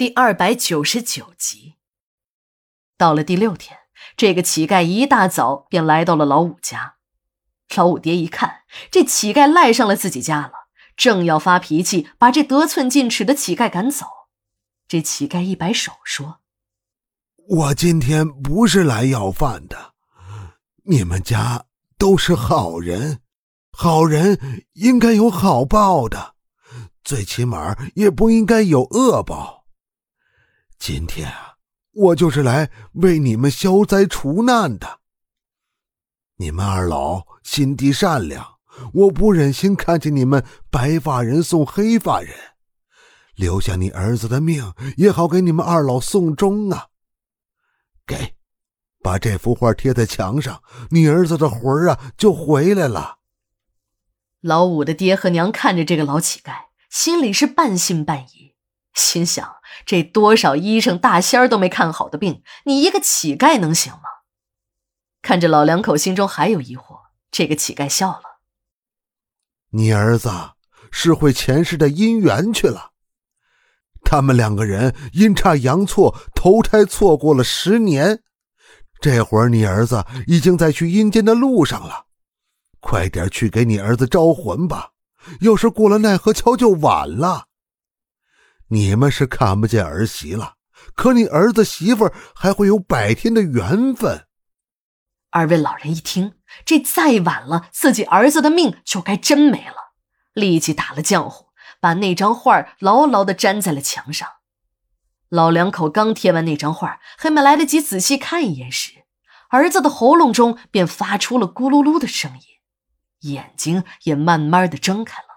第二百九十九集。到了第六天，这个乞丐一大早便来到了老五家。老五爹一看，这乞丐赖上了自己家了，正要发脾气，把这得寸进尺的乞丐赶走。这乞丐一摆手说：“我今天不是来要饭的，你们家都是好人，好人应该有好报的，最起码也不应该有恶报。”今天啊，我就是来为你们消灾除难的。你们二老心地善良，我不忍心看见你们白发人送黑发人，留下你儿子的命也好给你们二老送终啊。给，把这幅画贴在墙上，你儿子的魂儿啊就回来了。老五的爹和娘看着这个老乞丐，心里是半信半疑。心想：这多少医生大仙儿都没看好的病，你一个乞丐能行吗？看着老两口心中还有疑惑，这个乞丐笑了：“你儿子是会前世的姻缘去了。他们两个人阴差阳错投胎错过了十年，这会儿你儿子已经在去阴间的路上了。快点去给你儿子招魂吧，要是过了奈何桥就晚了。”你们是看不见儿媳了，可你儿子媳妇还会有百天的缘分。二位老人一听，这再晚了，自己儿子的命就该真没了，立即打了浆糊，把那张画牢牢的粘在了墙上。老两口刚贴完那张画，还没来得及仔细看一眼时，儿子的喉咙中便发出了咕噜噜的声音，眼睛也慢慢的睁开了。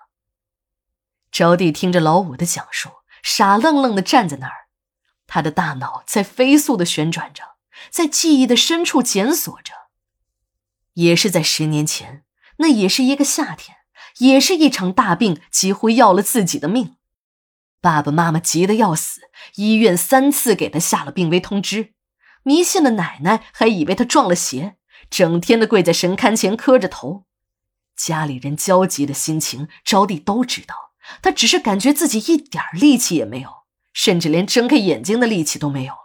招娣听着老五的讲述。傻愣愣的站在那儿，他的大脑在飞速的旋转着，在记忆的深处检索着。也是在十年前，那也是一个夏天，也是一场大病，几乎要了自己的命。爸爸妈妈急得要死，医院三次给他下了病危通知。迷信的奶奶还以为他撞了邪，整天的跪在神龛前磕着头。家里人焦急的心情，招娣都知道。他只是感觉自己一点力气也没有，甚至连睁开眼睛的力气都没有了。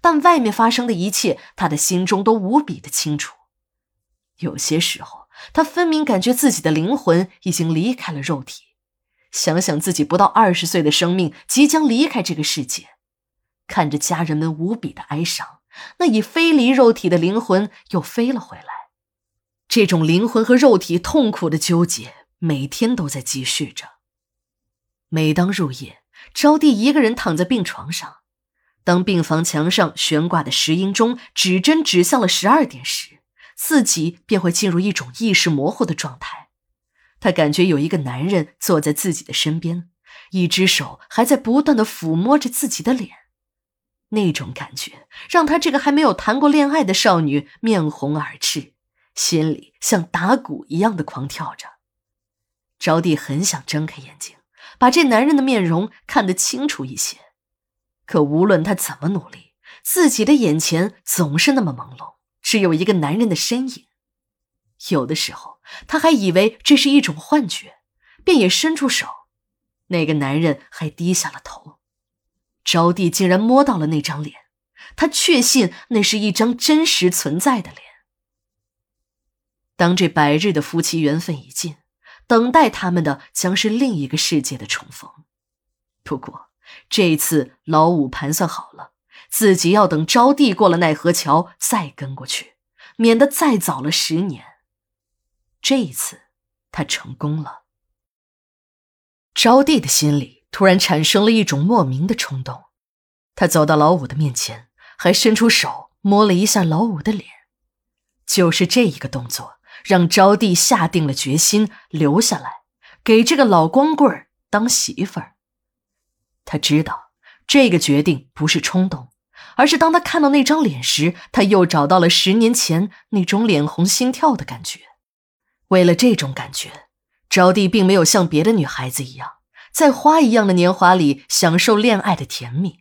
但外面发生的一切，他的心中都无比的清楚。有些时候，他分明感觉自己的灵魂已经离开了肉体。想想自己不到二十岁的生命即将离开这个世界，看着家人们无比的哀伤，那已飞离肉体的灵魂又飞了回来。这种灵魂和肉体痛苦的纠结，每天都在继续着。每当入夜，招娣一个人躺在病床上，当病房墙上悬挂的石英钟指针指向了十二点时，自己便会进入一种意识模糊的状态。他感觉有一个男人坐在自己的身边，一只手还在不断的抚摸着自己的脸，那种感觉让他这个还没有谈过恋爱的少女面红耳赤，心里像打鼓一样的狂跳着。招娣很想睁开眼睛。把这男人的面容看得清楚一些，可无论他怎么努力，自己的眼前总是那么朦胧，只有一个男人的身影。有的时候，他还以为这是一种幻觉，便也伸出手，那个男人还低下了头。招娣竟然摸到了那张脸，他确信那是一张真实存在的脸。当这百日的夫妻缘分已尽。等待他们的将是另一个世界的重逢。不过这一次老五盘算好了，自己要等招娣过了奈何桥再跟过去，免得再早了十年。这一次他成功了。招娣的心里突然产生了一种莫名的冲动，他走到老五的面前，还伸出手摸了一下老五的脸。就是这一个动作。让招娣下定了决心留下来，给这个老光棍当媳妇儿。他知道这个决定不是冲动，而是当他看到那张脸时，他又找到了十年前那种脸红心跳的感觉。为了这种感觉，招娣并没有像别的女孩子一样，在花一样的年华里享受恋爱的甜蜜。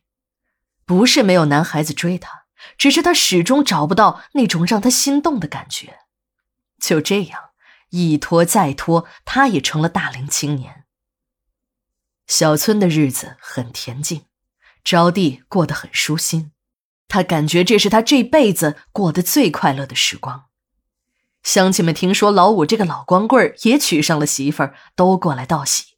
不是没有男孩子追她，只是她始终找不到那种让她心动的感觉。就这样，一拖再拖，他也成了大龄青年。小村的日子很恬静，招娣过得很舒心，他感觉这是他这辈子过得最快乐的时光。乡亲们听说老五这个老光棍也娶上了媳妇儿，都过来道喜。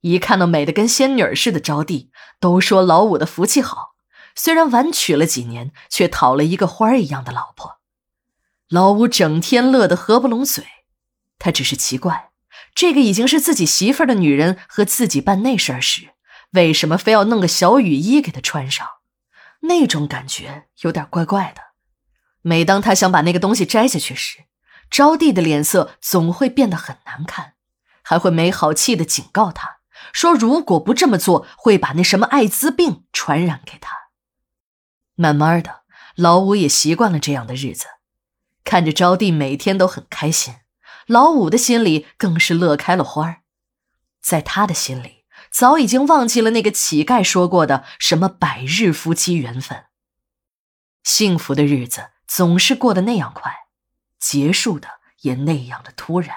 一看到美的跟仙女似的招娣，都说老五的福气好。虽然晚娶了几年，却讨了一个花儿一样的老婆。老五整天乐得合不拢嘴，他只是奇怪，这个已经是自己媳妇儿的女人和自己办那事儿时，为什么非要弄个小雨衣给他穿上？那种感觉有点怪怪的。每当他想把那个东西摘下去时，招娣的脸色总会变得很难看，还会没好气的警告他说：“如果不这么做，会把那什么艾滋病传染给他。”慢慢的，老五也习惯了这样的日子，看着招娣每天都很开心，老五的心里更是乐开了花在他的心里，早已经忘记了那个乞丐说过的什么百日夫妻缘分。幸福的日子总是过得那样快，结束的也那样的突然。